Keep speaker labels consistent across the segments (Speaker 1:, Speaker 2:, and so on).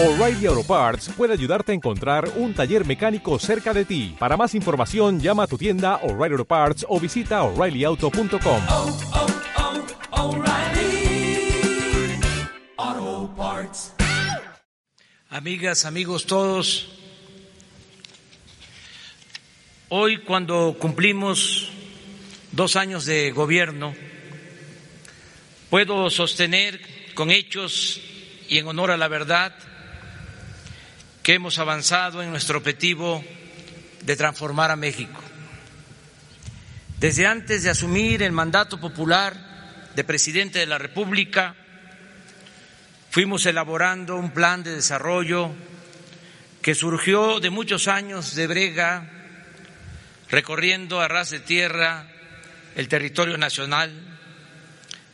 Speaker 1: O'Reilly Auto Parts puede ayudarte a encontrar un taller mecánico cerca de ti. Para más información, llama a tu tienda O'Reilly Auto Parts o visita oreillyauto.com.
Speaker 2: oh, oh, Parts.
Speaker 3: Amigas, amigos todos, hoy cuando cumplimos dos años de gobierno, puedo sostener con hechos y en honor a la verdad que hemos avanzado en nuestro objetivo de transformar a México. Desde antes de asumir el mandato popular de presidente de la República, fuimos elaborando un plan de desarrollo que surgió de muchos años de brega, recorriendo a ras de tierra el territorio nacional,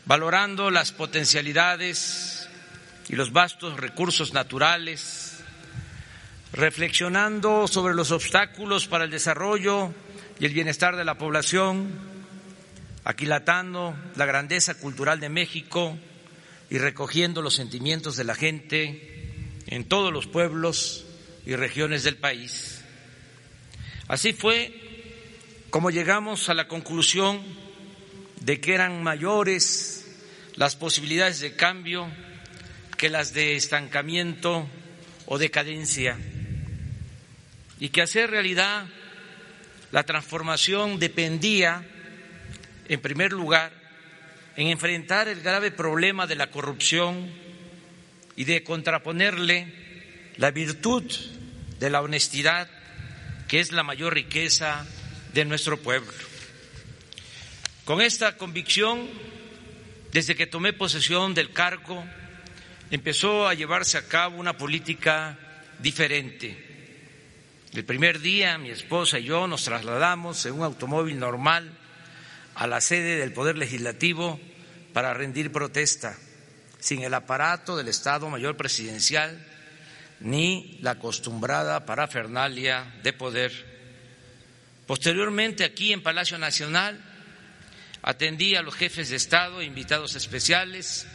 Speaker 3: valorando las potencialidades y los vastos recursos naturales, reflexionando sobre los obstáculos para el desarrollo y el bienestar de la población, aquilatando la grandeza cultural de México y recogiendo los sentimientos de la gente en todos los pueblos y regiones del país. Así fue como llegamos a la conclusión de que eran mayores las posibilidades de cambio que las de estancamiento o decadencia y que hacer realidad la transformación dependía, en primer lugar, en enfrentar el grave problema de la corrupción y de contraponerle la virtud de la honestidad, que es la mayor riqueza de nuestro pueblo. Con esta convicción, desde que tomé posesión del cargo, empezó a llevarse a cabo una política diferente el primer día mi esposa y yo nos trasladamos en un automóvil normal a la sede del Poder Legislativo para rendir protesta, sin el aparato del Estado Mayor Presidencial ni la acostumbrada parafernalia de poder. Posteriormente, aquí en Palacio Nacional, atendí a los jefes de Estado invitados especiales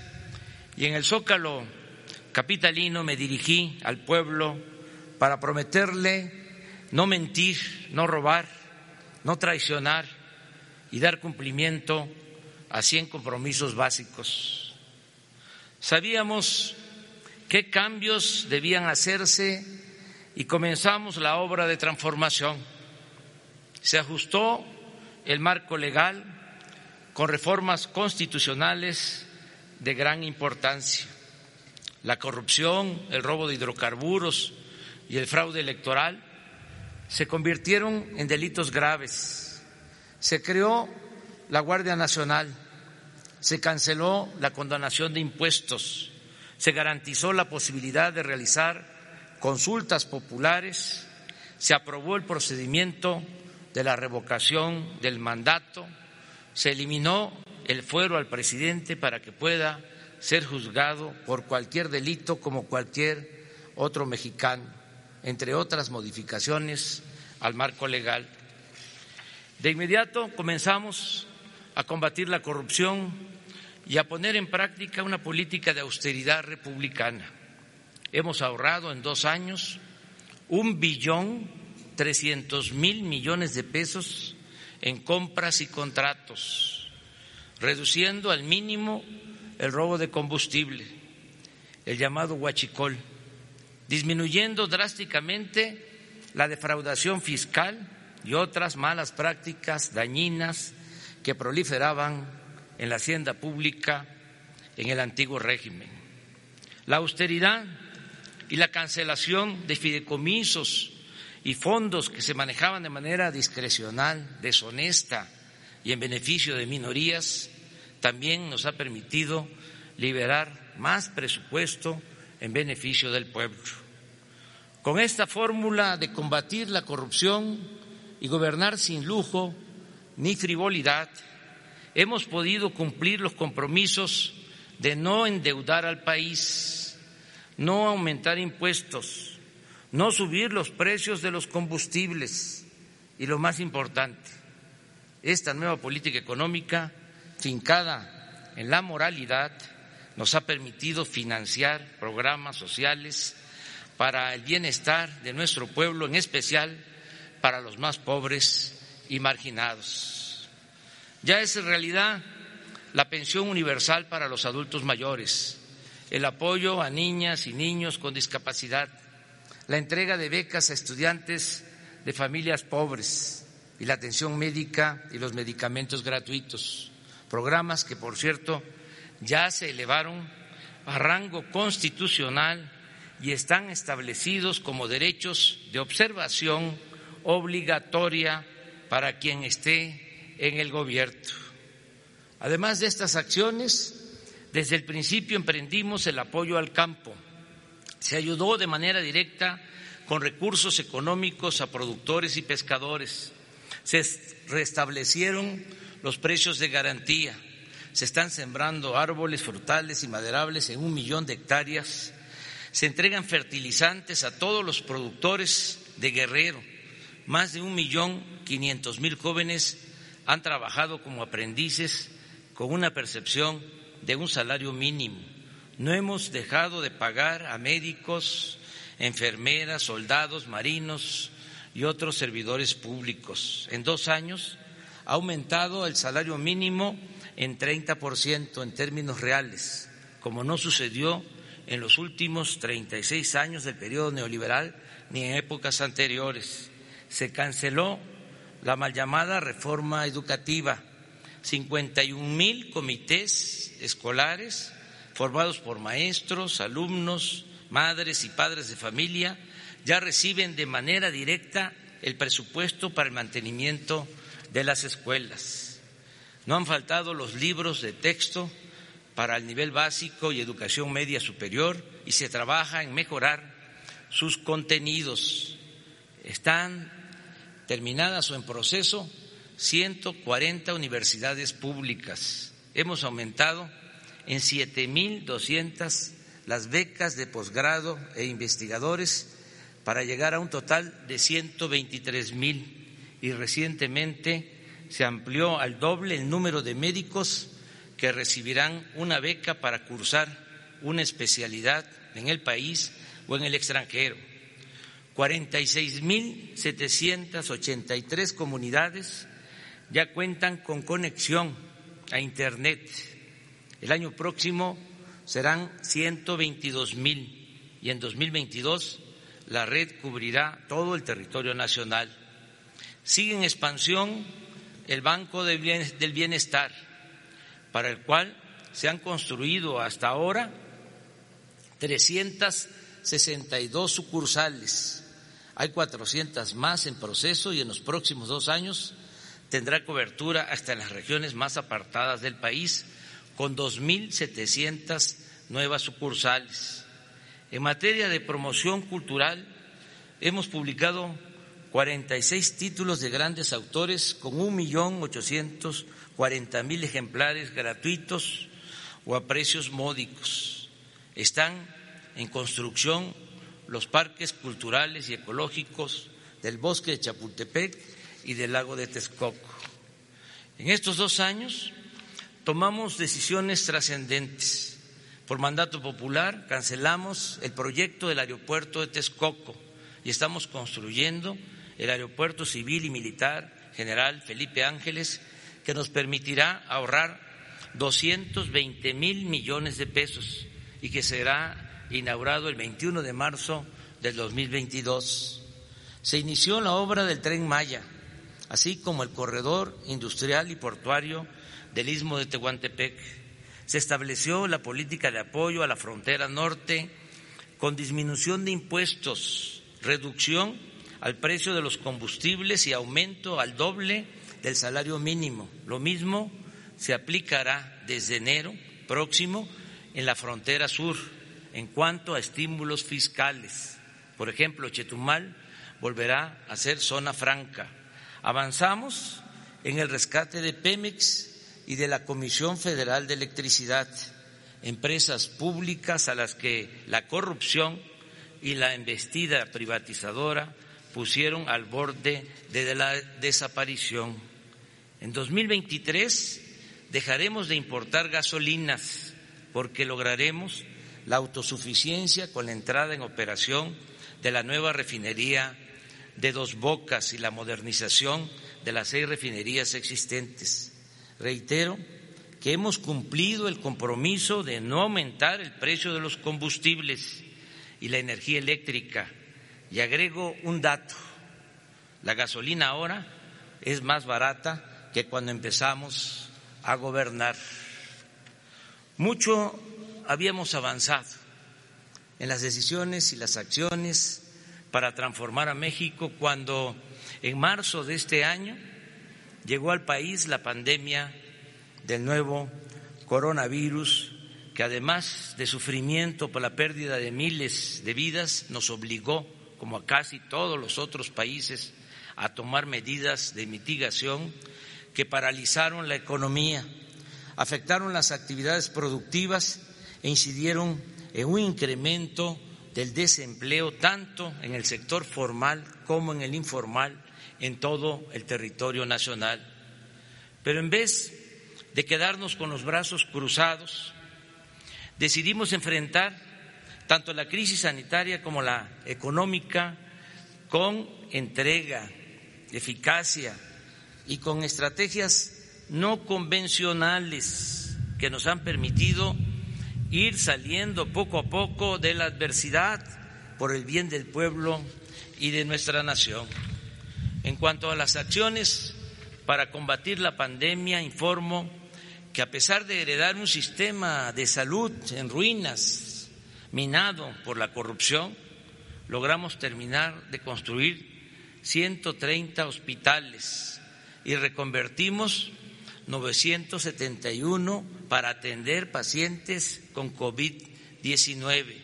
Speaker 3: y en el Zócalo capitalino me dirigí al pueblo para prometerle no mentir, no robar, no traicionar y dar cumplimiento a cien compromisos básicos. Sabíamos qué cambios debían hacerse y comenzamos la obra de transformación. Se ajustó el marco legal con reformas constitucionales de gran importancia. La corrupción, el robo de hidrocarburos y el fraude electoral se convirtieron en delitos graves. Se creó la Guardia Nacional, se canceló la condonación de impuestos, se garantizó la posibilidad de realizar consultas populares, se aprobó el procedimiento de la revocación del mandato, se eliminó el fuero al presidente para que pueda ser juzgado por cualquier delito como cualquier otro mexicano entre otras modificaciones al marco legal. De inmediato comenzamos a combatir la corrupción y a poner en práctica una política de austeridad republicana. Hemos ahorrado en dos años un billón trescientos mil millones de pesos en compras y contratos, reduciendo al mínimo el robo de combustible, el llamado huachicol disminuyendo drásticamente la defraudación fiscal y otras malas prácticas dañinas que proliferaban en la hacienda pública en el antiguo régimen. La austeridad y la cancelación de fideicomisos y fondos que se manejaban de manera discrecional, deshonesta y en beneficio de minorías también nos ha permitido liberar más presupuesto en beneficio del pueblo. Con esta fórmula de combatir la corrupción y gobernar sin lujo ni frivolidad, hemos podido cumplir los compromisos de no endeudar al país, no aumentar impuestos, no subir los precios de los combustibles y lo más importante, esta nueva política económica fincada en la moralidad nos ha permitido financiar programas sociales para el bienestar de nuestro pueblo, en especial para los más pobres y marginados. Ya es realidad la pensión universal para los adultos mayores, el apoyo a niñas y niños con discapacidad, la entrega de becas a estudiantes de familias pobres y la atención médica y los medicamentos gratuitos, programas que, por cierto, ya se elevaron a rango constitucional y están establecidos como derechos de observación obligatoria para quien esté en el gobierno. Además de estas acciones, desde el principio emprendimos el apoyo al campo. Se ayudó de manera directa con recursos económicos a productores y pescadores. Se restablecieron los precios de garantía. Se están sembrando árboles frutales y maderables en un millón de hectáreas. Se entregan fertilizantes a todos los productores de Guerrero. Más de un millón quinientos mil jóvenes han trabajado como aprendices con una percepción de un salario mínimo. No hemos dejado de pagar a médicos, enfermeras, soldados, marinos y otros servidores públicos. En dos años ha aumentado el salario mínimo en 30% en términos reales, como no sucedió en los últimos 36 años del periodo neoliberal ni en épocas anteriores. Se canceló la mal llamada reforma educativa. 51 mil comités escolares formados por maestros, alumnos, madres y padres de familia, ya reciben de manera directa el presupuesto para el mantenimiento de las escuelas. No han faltado los libros de texto para el nivel básico y educación media superior y se trabaja en mejorar sus contenidos. Están terminadas o en proceso 140 universidades públicas. Hemos aumentado en 7.200 las becas de posgrado e investigadores para llegar a un total de 123 mil y recientemente se amplió al doble el número de médicos que recibirán una beca para cursar una especialidad en el país o en el extranjero. 46.783 comunidades ya cuentan con conexión a Internet. El año próximo serán 122 mil y en 2022 la red cubrirá todo el territorio nacional. Sigue en expansión el Banco del Bienestar, para el cual se han construido hasta ahora 362 sucursales. Hay 400 más en proceso y en los próximos dos años tendrá cobertura hasta en las regiones más apartadas del país con 2.700 nuevas sucursales. En materia de promoción cultural, hemos publicado 46 títulos de grandes autores con 1.840.000 ejemplares gratuitos o a precios módicos. Están en construcción los parques culturales y ecológicos del bosque de Chapultepec y del lago de Texcoco. En estos dos años tomamos decisiones trascendentes. Por mandato popular cancelamos el proyecto del aeropuerto de Texcoco y estamos construyendo el aeropuerto civil y militar general Felipe Ángeles que nos permitirá ahorrar 220 mil millones de pesos y que será inaugurado el 21 de marzo del 2022. Se inició la obra del tren Maya, así como el corredor industrial y portuario del istmo de Tehuantepec. Se estableció la política de apoyo a la frontera norte con disminución de impuestos, reducción al precio de los combustibles y aumento al doble del salario mínimo. Lo mismo se aplicará desde enero próximo en la frontera sur en cuanto a estímulos fiscales. Por ejemplo, Chetumal volverá a ser zona franca. Avanzamos en el rescate de Pemex y de la Comisión Federal de Electricidad, empresas públicas a las que la corrupción y la embestida privatizadora pusieron al borde de la desaparición. En 2023 dejaremos de importar gasolinas porque lograremos la autosuficiencia con la entrada en operación de la nueva refinería de Dos Bocas y la modernización de las seis refinerías existentes. Reitero que hemos cumplido el compromiso de no aumentar el precio de los combustibles y la energía eléctrica. Y agrego un dato, la gasolina ahora es más barata que cuando empezamos a gobernar. Mucho habíamos avanzado en las decisiones y las acciones para transformar a México cuando en marzo de este año llegó al país la pandemia del nuevo coronavirus que además de sufrimiento por la pérdida de miles de vidas nos obligó, como a casi todos los otros países, a tomar medidas de mitigación que paralizaron la economía, afectaron las actividades productivas e incidieron en un incremento del desempleo tanto en el sector formal como en el informal en todo el territorio nacional. Pero en vez de quedarnos con los brazos cruzados, decidimos enfrentar tanto la crisis sanitaria como la económica con entrega, eficacia y con estrategias no convencionales que nos han permitido ir saliendo poco a poco de la adversidad por el bien del pueblo y de nuestra nación. En cuanto a las acciones para combatir la pandemia, informo que a pesar de heredar un sistema de salud en ruinas, minado por la corrupción, logramos terminar de construir 130 hospitales y reconvertimos 971 para atender pacientes con COVID-19.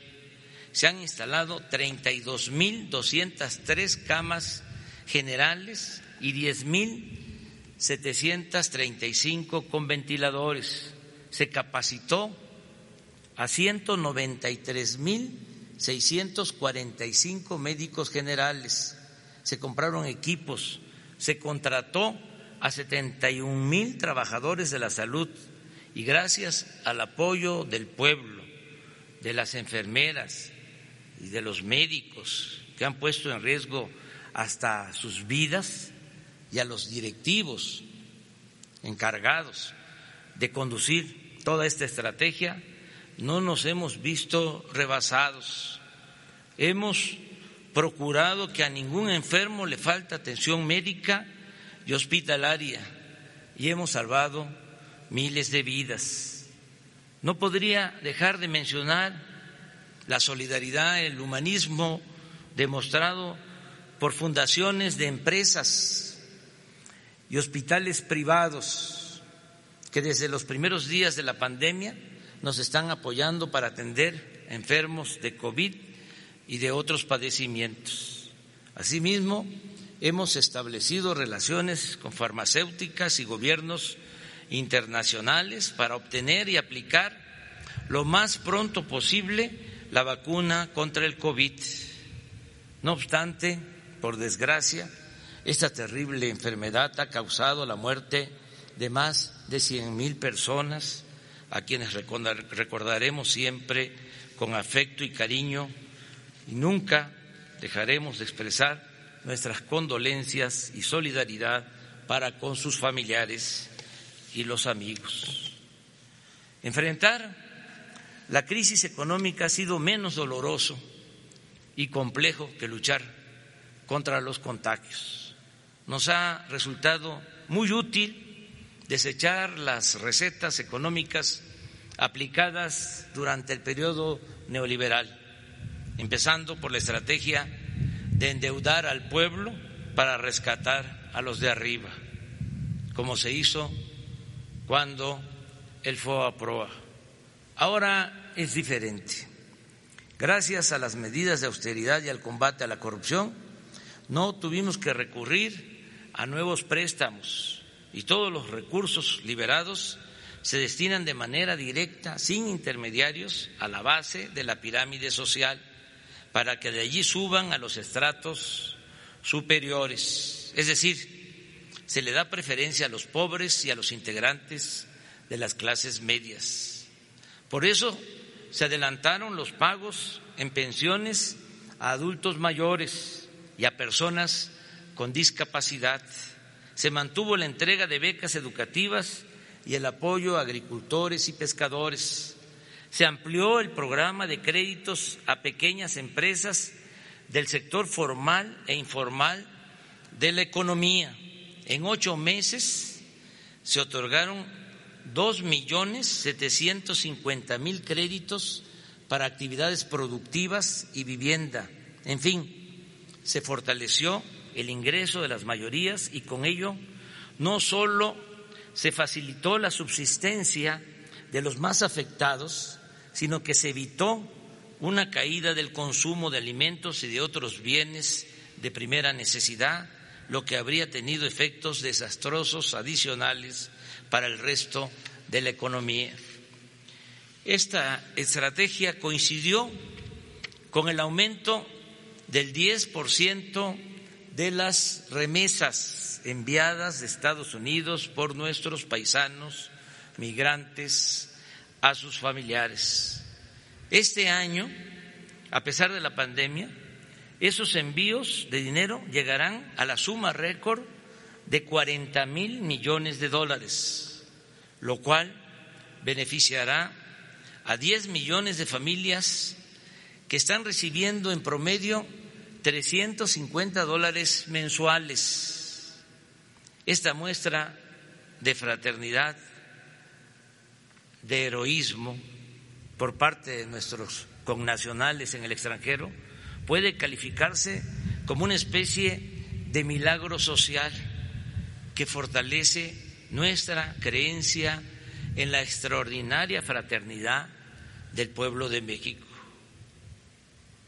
Speaker 3: Se han instalado 32.203 camas generales y 10.735 con ventiladores. Se capacitó a 193.645 médicos generales. Se compraron equipos. Se contrató a 71 mil trabajadores de la salud y gracias al apoyo del pueblo, de las enfermeras y de los médicos que han puesto en riesgo hasta sus vidas y a los directivos encargados de conducir toda esta estrategia, no nos hemos visto rebasados. Hemos procurado que a ningún enfermo le falte atención médica y hospitalaria y hemos salvado miles de vidas. No podría dejar de mencionar la solidaridad, el humanismo demostrado por fundaciones de empresas y hospitales privados que desde los primeros días de la pandemia nos están apoyando para atender enfermos de COVID y de otros padecimientos. Asimismo, hemos establecido relaciones con farmacéuticas y gobiernos internacionales para obtener y aplicar lo más pronto posible la vacuna contra el COVID. No obstante, por desgracia, esta terrible enfermedad ha causado la muerte de más de cien mil personas, a quienes recordaremos siempre con afecto y cariño, y nunca dejaremos de expresar nuestras condolencias y solidaridad para con sus familiares y los amigos. Enfrentar la crisis económica ha sido menos doloroso y complejo que luchar contra los contagios. Nos ha resultado muy útil desechar las recetas económicas aplicadas durante el periodo neoliberal, empezando por la estrategia de endeudar al pueblo para rescatar a los de arriba, como se hizo cuando el FOA proa. Ahora es diferente. Gracias a las medidas de austeridad y al combate a la corrupción, no tuvimos que recurrir a nuevos préstamos y todos los recursos liberados se destinan de manera directa, sin intermediarios, a la base de la pirámide social para que de allí suban a los estratos superiores. Es decir, se le da preferencia a los pobres y a los integrantes de las clases medias. Por eso se adelantaron los pagos en pensiones a adultos mayores y a personas con discapacidad. Se mantuvo la entrega de becas educativas y el apoyo a agricultores y pescadores. Se amplió el programa de créditos a pequeñas empresas del sector formal e informal de la economía. En ocho meses se otorgaron dos millones setecientos cincuenta mil créditos para actividades productivas y vivienda. En fin, se fortaleció el ingreso de las mayorías y con ello no solo se facilitó la subsistencia de los más afectados, sino que se evitó una caída del consumo de alimentos y de otros bienes de primera necesidad, lo que habría tenido efectos desastrosos adicionales para el resto de la economía. Esta estrategia coincidió con el aumento del 10% de las remesas enviadas de Estados Unidos por nuestros paisanos migrantes a sus familiares. Este año, a pesar de la pandemia, esos envíos de dinero llegarán a la suma récord de 40 mil millones de dólares, lo cual beneficiará a 10 millones de familias que están recibiendo en promedio 350 dólares mensuales. Esta muestra de fraternidad, de heroísmo por parte de nuestros connacionales en el extranjero puede calificarse como una especie de milagro social que fortalece nuestra creencia en la extraordinaria fraternidad del pueblo de México.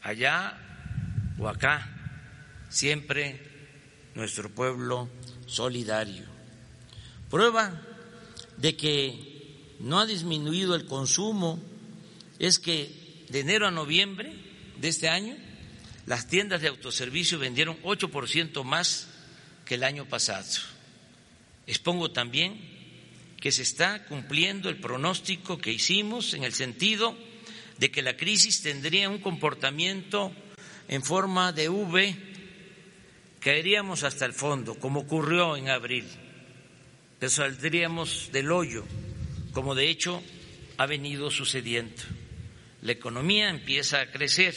Speaker 3: Allá o acá, siempre nuestro pueblo solidario. Prueba de que no ha disminuido el consumo es que de enero a noviembre de este año las tiendas de autoservicio vendieron 8% más que el año pasado. Expongo también que se está cumpliendo el pronóstico que hicimos en el sentido de que la crisis tendría un comportamiento en forma de V, caeríamos hasta el fondo, como ocurrió en abril, pero saldríamos del hoyo, como de hecho ha venido sucediendo. La economía empieza a crecer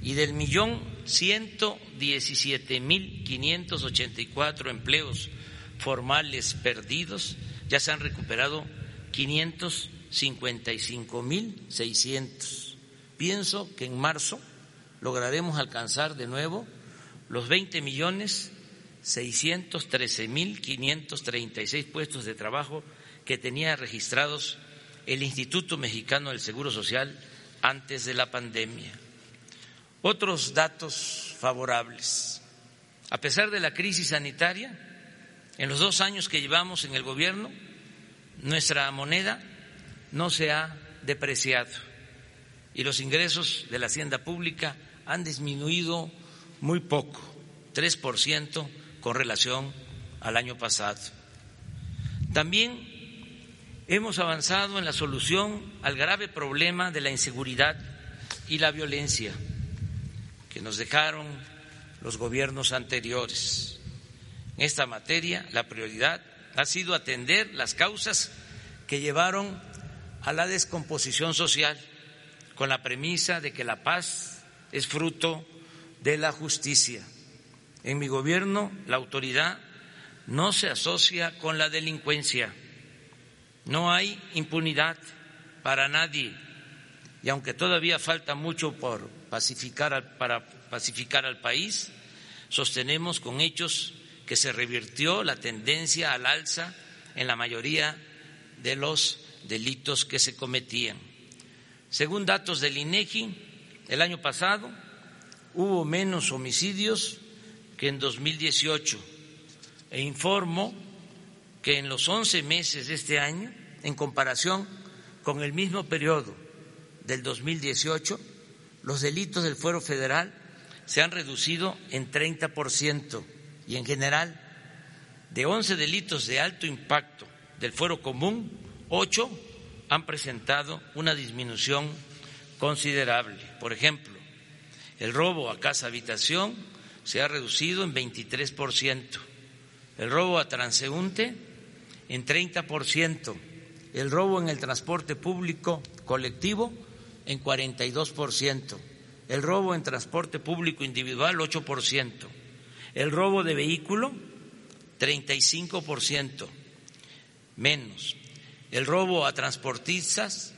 Speaker 3: y del millón ciento diecisiete mil quinientos ochenta y cuatro empleos formales perdidos ya se han recuperado quinientos cincuenta y cinco mil seiscientos. Pienso que en marzo lograremos alcanzar de nuevo los 20 millones 613 mil 536 puestos de trabajo que tenía registrados el Instituto Mexicano del Seguro Social antes de la pandemia. Otros datos favorables. A pesar de la crisis sanitaria, en los dos años que llevamos en el gobierno, nuestra moneda no se ha depreciado y los ingresos de la hacienda pública han disminuido muy poco, 3% con relación al año pasado. También hemos avanzado en la solución al grave problema de la inseguridad y la violencia que nos dejaron los gobiernos anteriores. En esta materia, la prioridad ha sido atender las causas que llevaron a la descomposición social, con la premisa de que la paz es fruto de la justicia. En mi gobierno la autoridad no se asocia con la delincuencia, no hay impunidad para nadie y aunque todavía falta mucho por pacificar para pacificar al país, sostenemos con hechos que se revirtió la tendencia al alza en la mayoría de los delitos que se cometían. Según datos del INEGI, el año pasado hubo menos homicidios que en 2018 e informo que en los 11 meses de este año, en comparación con el mismo periodo del 2018, los delitos del fuero federal se han reducido en 30% y en general de 11 delitos de alto impacto del fuero común, ocho han presentado una disminución considerable. Por ejemplo, el robo a casa habitación se ha reducido en 23%, el robo a transeúnte en 30%, el robo en el transporte público colectivo en 42%, el robo en transporte público individual 8%, el robo de vehículo 35% menos, el robo a transportistas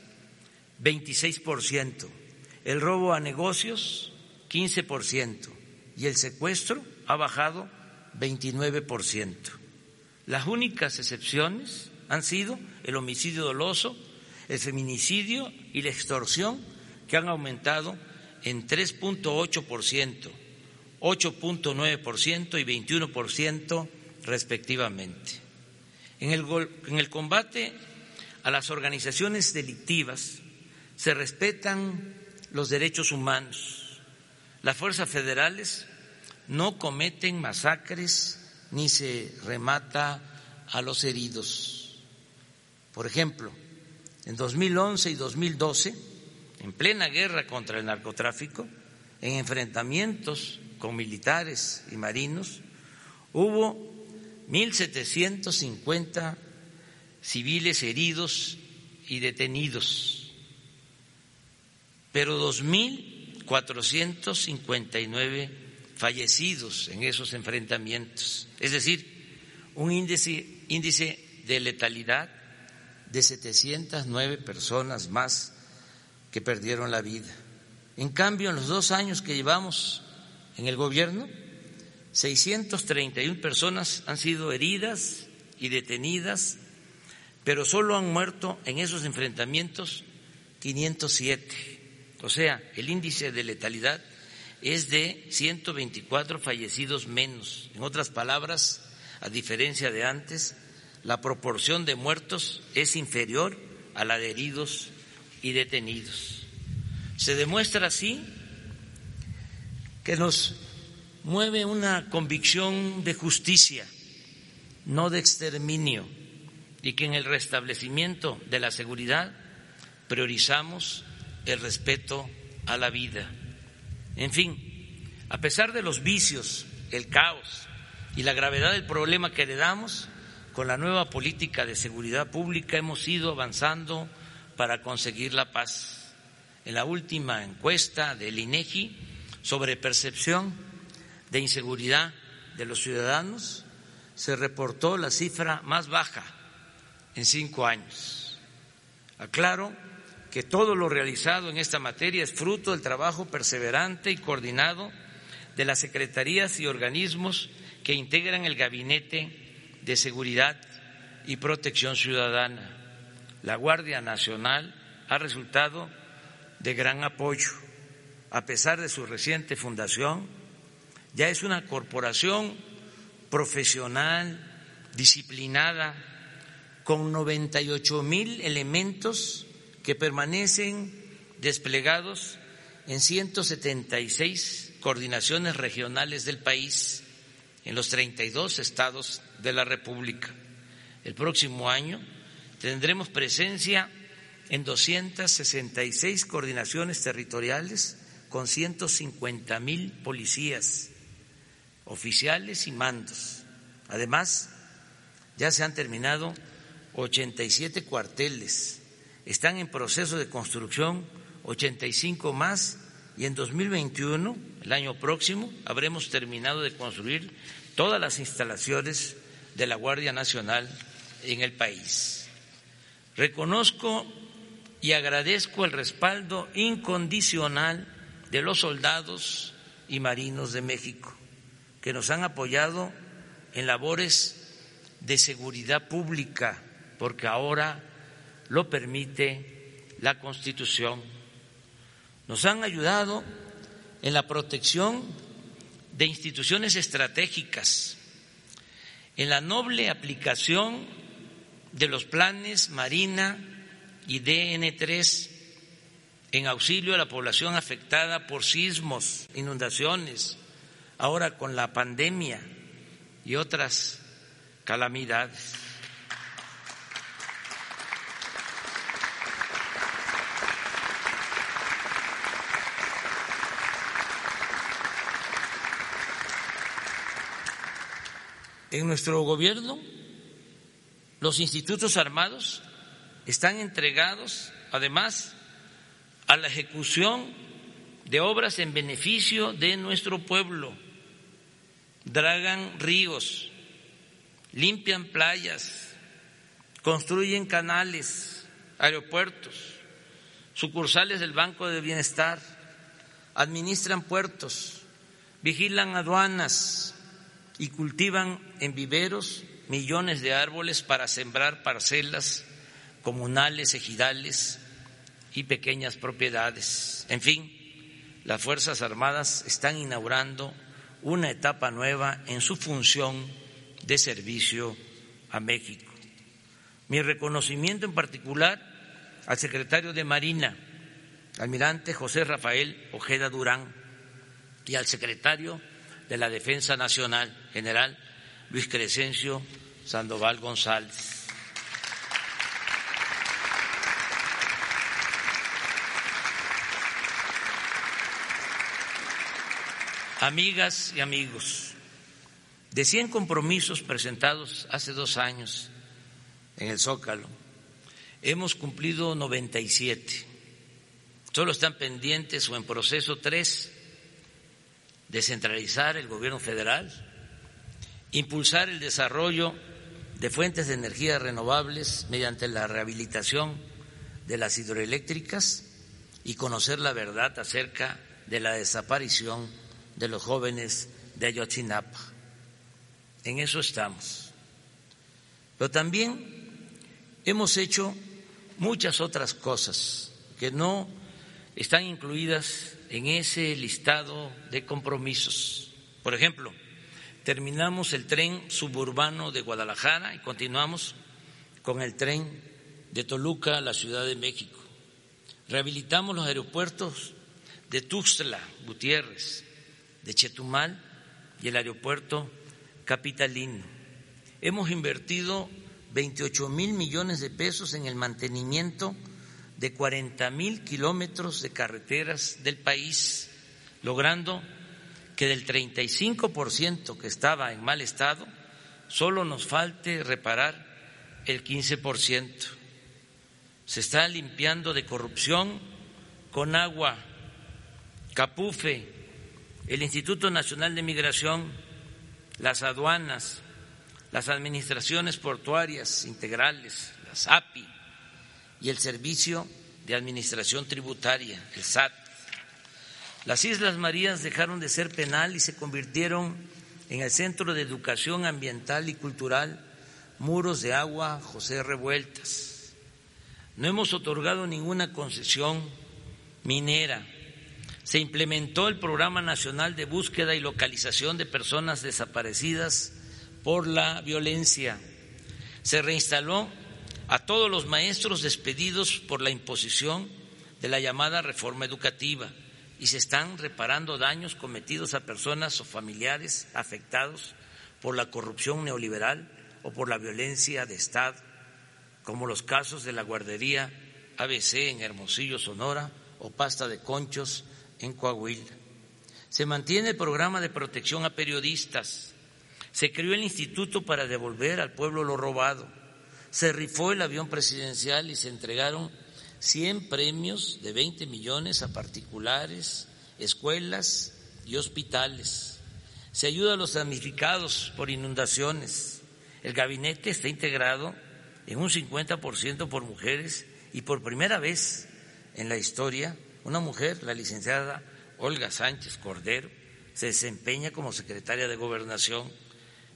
Speaker 3: 26%, el robo a negocios 15% y el secuestro ha bajado 29%. Las únicas excepciones han sido el homicidio doloso, el feminicidio y la extorsión, que han aumentado en 3.8%, 8.9% y 21% respectivamente. En el, en el combate a las organizaciones delictivas se respetan los derechos humanos. Las fuerzas federales no cometen masacres ni se remata a los heridos. Por ejemplo, en 2011 y 2012, en plena guerra contra el narcotráfico, en enfrentamientos con militares y marinos, hubo 1.750 civiles heridos y detenidos, pero 2.459 fallecidos en esos enfrentamientos, es decir, un índice, índice de letalidad de 709 personas más que perdieron la vida. En cambio, en los dos años que llevamos en el gobierno, 631 personas han sido heridas y detenidas, pero solo han muerto en esos enfrentamientos 507. O sea, el índice de letalidad es de 124 fallecidos menos. En otras palabras, a diferencia de antes, la proporción de muertos es inferior a la de heridos y detenidos. Se demuestra así que nos mueve una convicción de justicia, no de exterminio, y que en el restablecimiento de la seguridad priorizamos el respeto a la vida. En fin, a pesar de los vicios, el caos y la gravedad del problema que heredamos, con la nueva política de seguridad pública hemos ido avanzando para conseguir la paz. En la última encuesta del INEGI sobre percepción de inseguridad de los ciudadanos, se reportó la cifra más baja en cinco años. Aclaro que todo lo realizado en esta materia es fruto del trabajo perseverante y coordinado de las secretarías y organismos que integran el Gabinete de Seguridad y Protección Ciudadana. La Guardia Nacional ha resultado de gran apoyo, a pesar de su reciente fundación ya es una corporación profesional, disciplinada, con 98 mil elementos que permanecen desplegados en 176 coordinaciones regionales del país, en los 32 estados de la República. El próximo año tendremos presencia en 266 coordinaciones territoriales con 150 mil policías oficiales y mandos. Además, ya se han terminado 87 cuarteles, están en proceso de construcción 85 más y en 2021, el año próximo, habremos terminado de construir todas las instalaciones de la Guardia Nacional en el país. Reconozco y agradezco el respaldo incondicional de los soldados y marinos de México que nos han apoyado en labores de seguridad pública, porque ahora lo permite la Constitución. Nos han ayudado en la protección de instituciones estratégicas, en la noble aplicación de los planes Marina y DN3 en auxilio a la población afectada por sismos, inundaciones, ahora con la pandemia y otras calamidades. En nuestro gobierno, los institutos armados están entregados, además, a la ejecución de obras en beneficio de nuestro pueblo. Dragan ríos, limpian playas, construyen canales, aeropuertos, sucursales del Banco de Bienestar, administran puertos, vigilan aduanas y cultivan en viveros millones de árboles para sembrar parcelas comunales, ejidales y pequeñas propiedades. En fin, las Fuerzas Armadas están inaugurando una etapa nueva en su función de servicio a México. Mi reconocimiento en particular al secretario de Marina, almirante José Rafael Ojeda Durán, y al secretario de la Defensa Nacional, general Luis Crescencio Sandoval González. Amigas y amigos, de 100 compromisos presentados hace dos años en el Zócalo, hemos cumplido 97. Solo están pendientes o en proceso tres, descentralizar el gobierno federal, impulsar el desarrollo de fuentes de energía renovables mediante la rehabilitación de las hidroeléctricas y conocer la verdad acerca de la desaparición de los jóvenes de Ayotzinapa. En eso estamos. Pero también hemos hecho muchas otras cosas que no están incluidas en ese listado de compromisos. Por ejemplo, terminamos el tren suburbano de Guadalajara y continuamos con el tren de Toluca a la Ciudad de México. Rehabilitamos los aeropuertos de Tuxtla, Gutiérrez, de Chetumal y el aeropuerto capitalino. Hemos invertido 28 mil millones de pesos en el mantenimiento de 40 mil kilómetros de carreteras del país, logrando que del 35% que estaba en mal estado, solo nos falte reparar el 15%. Se está limpiando de corrupción con agua, capufe, el Instituto Nacional de Migración, las aduanas, las administraciones portuarias integrales, las API y el Servicio de Administración Tributaria, el SAT. Las Islas Marías dejaron de ser penal y se convirtieron en el Centro de Educación Ambiental y Cultural Muros de Agua José Revueltas. No hemos otorgado ninguna concesión minera se implementó el Programa Nacional de Búsqueda y Localización de Personas Desaparecidas por la Violencia. Se reinstaló a todos los maestros despedidos por la imposición de la llamada reforma educativa y se están reparando daños cometidos a personas o familiares afectados por la corrupción neoliberal o por la violencia de Estado, como los casos de la guardería ABC en Hermosillo, Sonora, o pasta de conchos en Coahuila. Se mantiene el programa de protección a periodistas. Se creó el instituto para devolver al pueblo lo robado. Se rifó el avión presidencial y se entregaron 100 premios de 20 millones a particulares, escuelas y hospitales. Se ayuda a los damnificados por inundaciones. El gabinete está integrado en un 50% por mujeres y por primera vez en la historia una mujer, la licenciada Olga Sánchez Cordero, se desempeña como secretaria de Gobernación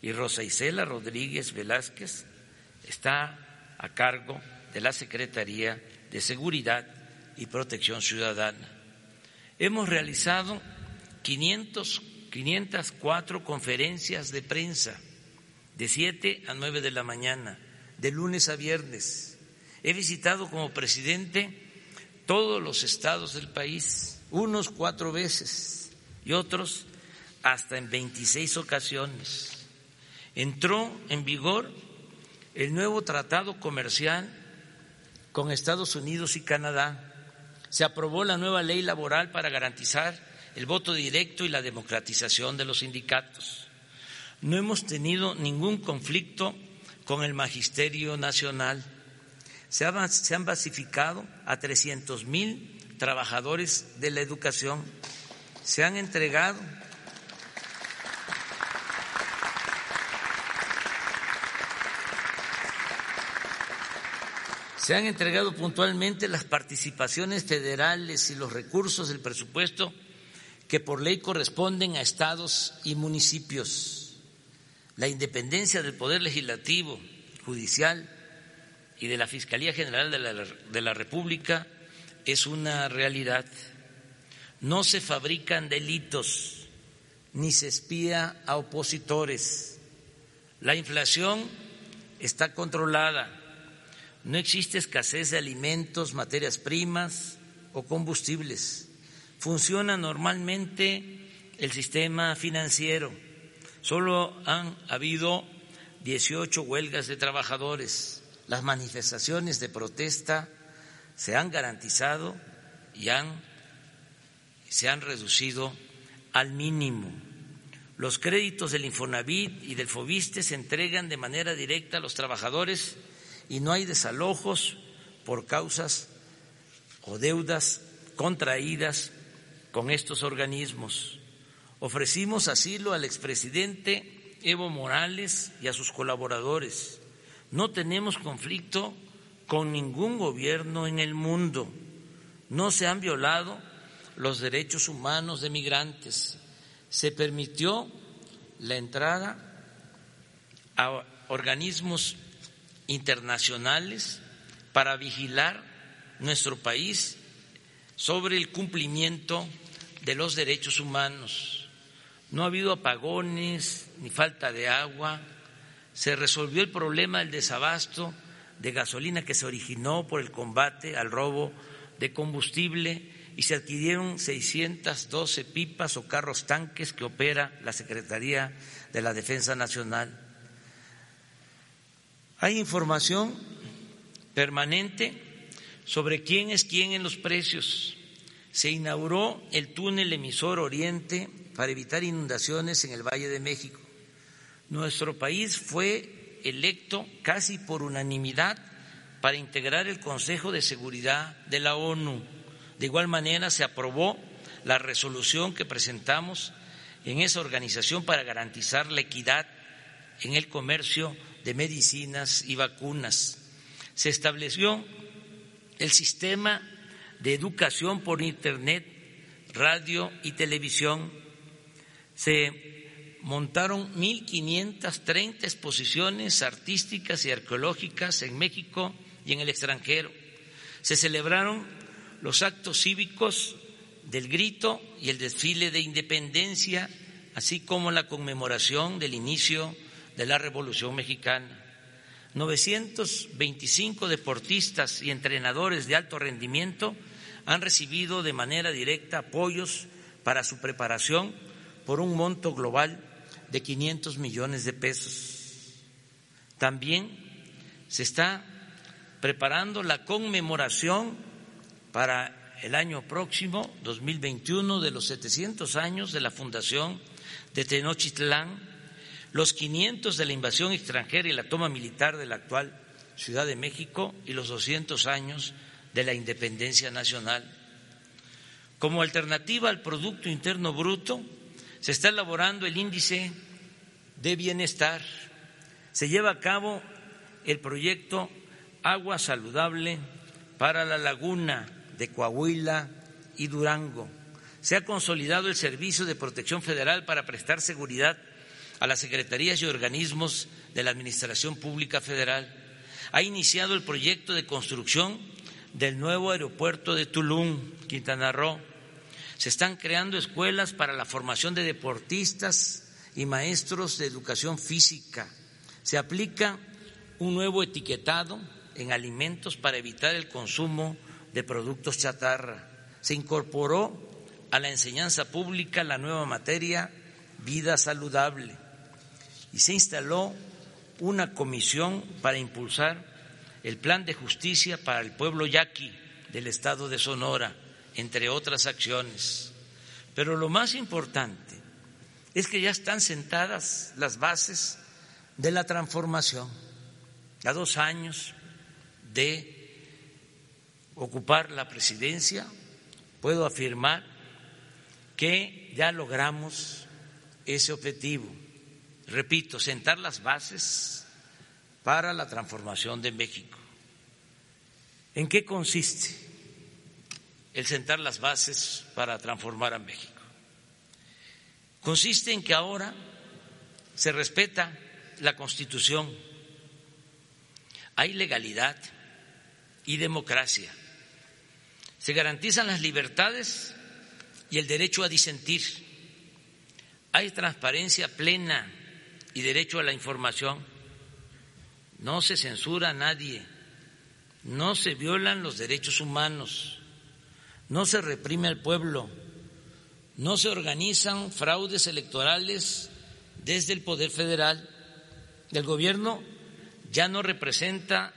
Speaker 3: y Rosa Isela Rodríguez Velázquez está a cargo de la Secretaría de Seguridad y Protección Ciudadana. Hemos realizado 500, 504 conferencias de prensa de 7 a 9 de la mañana, de lunes a viernes. He visitado como presidente todos los estados del país, unos cuatro veces y otros hasta en 26 ocasiones. Entró en vigor el nuevo tratado comercial con Estados Unidos y Canadá. Se aprobó la nueva ley laboral para garantizar el voto directo y la democratización de los sindicatos. no hemos tenido ningún conflicto con el Magisterio Nacional. Se, han basificado a 300 mil trabajadores de la educación. Se han entregado Se han entregado puntualmente las participaciones federales y los recursos del presupuesto que por ley corresponden a estados y municipios. La independencia del Poder Legislativo, Judicial y de la Fiscalía General de la, de la República es una realidad. No se fabrican delitos ni se espía a opositores. La inflación está controlada no existe escasez de alimentos, materias primas o combustibles. Funciona normalmente el sistema financiero. Solo han habido 18 huelgas de trabajadores. Las manifestaciones de protesta se han garantizado y han, se han reducido al mínimo. Los créditos del Infonavit y del Fobiste se entregan de manera directa a los trabajadores y no hay desalojos por causas o deudas contraídas con estos organismos. Ofrecimos asilo al expresidente Evo Morales y a sus colaboradores. No tenemos conflicto con ningún gobierno en el mundo. No se han violado los derechos humanos de migrantes. Se permitió la entrada a organismos internacionales para vigilar nuestro país sobre el cumplimiento de los derechos humanos. No ha habido apagones ni falta de agua. Se resolvió el problema del desabasto de gasolina que se originó por el combate al robo de combustible y se adquirieron 612 pipas o carros tanques que opera la Secretaría de la Defensa Nacional. Hay información permanente sobre quién es quién en los precios. Se inauguró el túnel emisor Oriente para evitar inundaciones en el Valle de México. Nuestro país fue electo casi por unanimidad para integrar el Consejo de Seguridad de la ONU. De igual manera, se aprobó la resolución que presentamos en esa organización para garantizar la equidad en el comercio de medicinas y vacunas. Se estableció el sistema de educación por Internet, radio y televisión. Se montaron 1.530 exposiciones artísticas y arqueológicas en México y en el extranjero. Se celebraron los actos cívicos del grito y el desfile de independencia, así como la conmemoración del inicio de la Revolución Mexicana. 925 deportistas y entrenadores de alto rendimiento han recibido de manera directa apoyos para su preparación por un monto global de 500 millones de pesos. También se está preparando la conmemoración para el año próximo, 2021, de los 700 años de la fundación de Tenochtitlán, los 500 de la invasión extranjera y la toma militar de la actual Ciudad de México y los 200 años de la independencia nacional. Como alternativa al Producto Interno Bruto, se está elaborando el índice de bienestar. Se lleva a cabo el proyecto Agua Saludable para la Laguna de Coahuila y Durango. Se ha consolidado el Servicio de Protección Federal para prestar seguridad a las secretarías y organismos de la Administración Pública Federal. Ha iniciado el proyecto de construcción del nuevo aeropuerto de Tulum, Quintana Roo. Se están creando escuelas para la formación de deportistas y maestros de educación física. Se aplica un nuevo etiquetado en alimentos para evitar el consumo de productos chatarra. Se incorporó a la enseñanza pública la nueva materia vida saludable y se instaló una comisión para impulsar el plan de justicia para el pueblo yaqui del estado de Sonora, entre otras acciones. Pero lo más importante es que ya están sentadas las bases de la transformación. A dos años de ocupar la presidencia, puedo afirmar que ya logramos ese objetivo. Repito, sentar las bases para la transformación de México. ¿En qué consiste el sentar las bases para transformar a México? Consiste en que ahora se respeta la Constitución, hay legalidad y democracia, se garantizan las libertades y el derecho a disentir, hay transparencia plena y derecho a la información, no se censura a nadie, no se violan los derechos humanos, no se reprime al pueblo, no se organizan fraudes electorales desde el Poder Federal. El gobierno ya no representa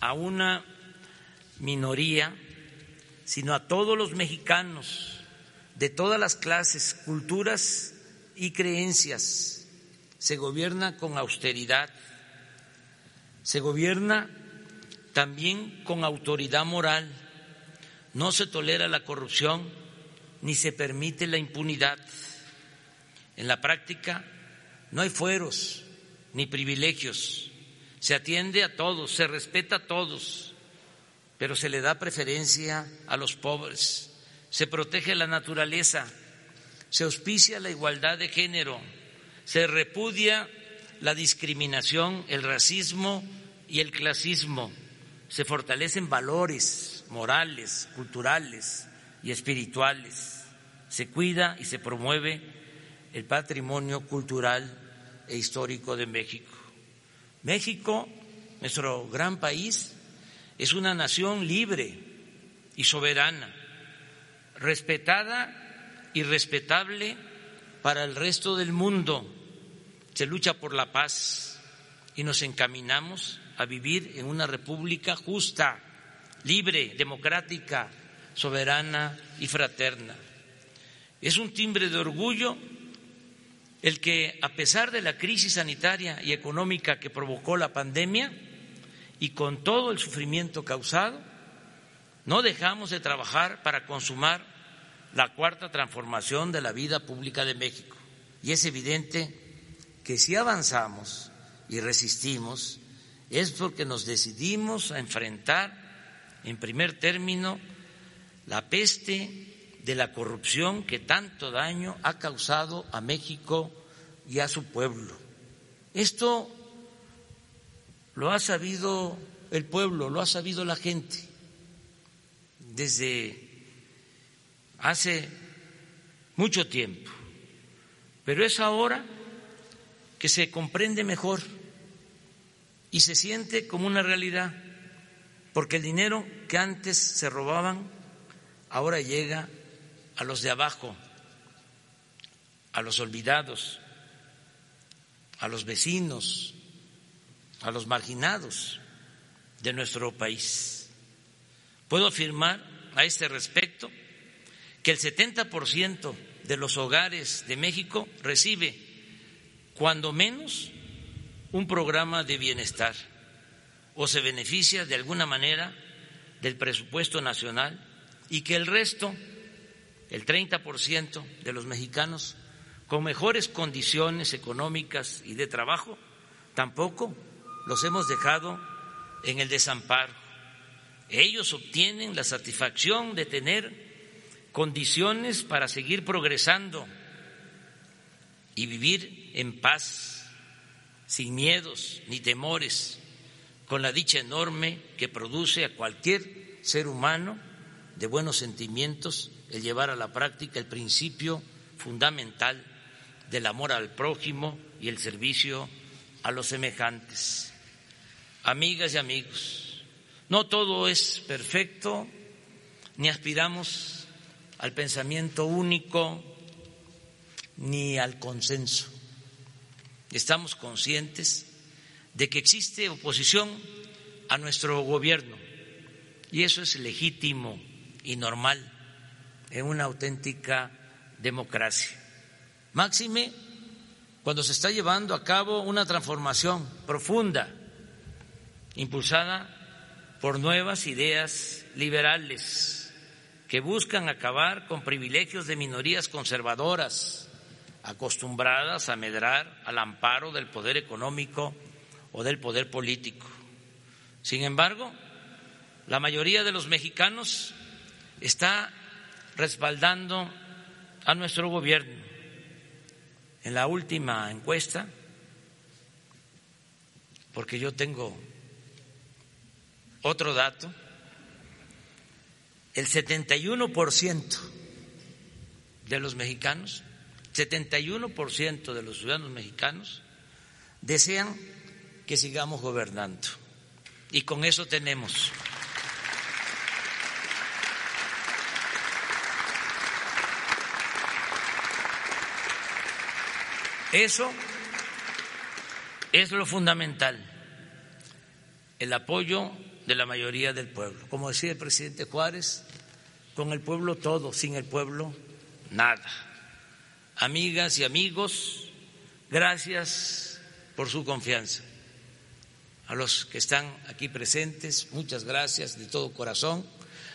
Speaker 3: a una minoría, sino a todos los mexicanos de todas las clases, culturas y creencias. Se gobierna con austeridad, se gobierna también con autoridad moral, no se tolera la corrupción ni se permite la impunidad. En la práctica no hay fueros ni privilegios, se atiende a todos, se respeta a todos, pero se le da preferencia a los pobres, se protege la naturaleza, se auspicia la igualdad de género, se repudia la discriminación, el racismo y el clasismo, se fortalecen valores morales, culturales y espirituales, se cuida y se promueve el patrimonio cultural e histórico de México. México, nuestro gran país, es una nación libre y soberana, respetada y respetable para el resto del mundo. Se lucha por la paz y nos encaminamos a vivir en una república justa, libre, democrática, soberana y fraterna. Es un timbre de orgullo el que, a pesar de la crisis sanitaria y económica que provocó la pandemia y con todo el sufrimiento causado, no dejamos de trabajar para consumar la cuarta transformación de la vida pública de México. Y es evidente que si avanzamos y resistimos, es porque nos decidimos a enfrentar, en primer término, la peste de la corrupción que tanto daño ha causado a México y a su pueblo. Esto lo ha sabido el pueblo, lo ha sabido la gente desde hace mucho tiempo, pero es ahora que se comprende mejor y se siente como una realidad, porque el dinero que antes se robaban ahora llega a los de abajo, a los olvidados, a los vecinos, a los marginados de nuestro país. Puedo afirmar a este respecto que el 70% de los hogares de México recibe, cuando menos, un programa de bienestar o se beneficia de alguna manera del presupuesto nacional y que el resto, el 30% de los mexicanos con mejores condiciones económicas y de trabajo, tampoco los hemos dejado en el desamparo. Ellos obtienen la satisfacción de tener condiciones para seguir progresando y vivir en paz, sin miedos ni temores, con la dicha enorme que produce a cualquier ser humano de buenos sentimientos el llevar a la práctica el principio fundamental del amor al prójimo y el servicio a los semejantes. Amigas y amigos, no todo es perfecto, ni aspiramos al pensamiento único, ni al consenso. Estamos conscientes de que existe oposición a nuestro gobierno y eso es legítimo y normal en una auténtica democracia. Máxime cuando se está llevando a cabo una transformación profunda, impulsada por nuevas ideas liberales que buscan acabar con privilegios de minorías conservadoras acostumbradas a medrar al amparo del poder económico o del poder político. Sin embargo, la mayoría de los mexicanos está respaldando a nuestro gobierno. En la última encuesta, porque yo tengo otro dato, el 71% de los mexicanos, 71% de los ciudadanos mexicanos desean que sigamos gobernando. Y con eso tenemos. Eso es lo fundamental, el apoyo de la mayoría del pueblo. Como decía el presidente Juárez, con el pueblo todo, sin el pueblo nada. Amigas y amigos, gracias por su confianza. A los que están aquí presentes, muchas gracias de todo corazón.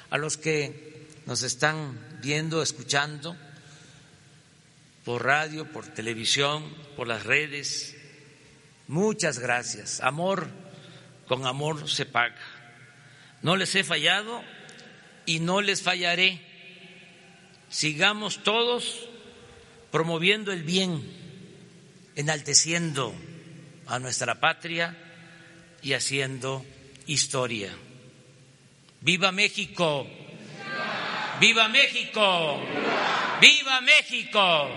Speaker 3: A los que nos están viendo, escuchando por radio, por televisión, por las redes, muchas gracias. Amor, con amor se paga. No les he fallado y no les fallaré. Sigamos todos promoviendo el bien, enalteciendo a nuestra patria y haciendo historia. ¡Viva México! ¡Viva México! ¡Viva México!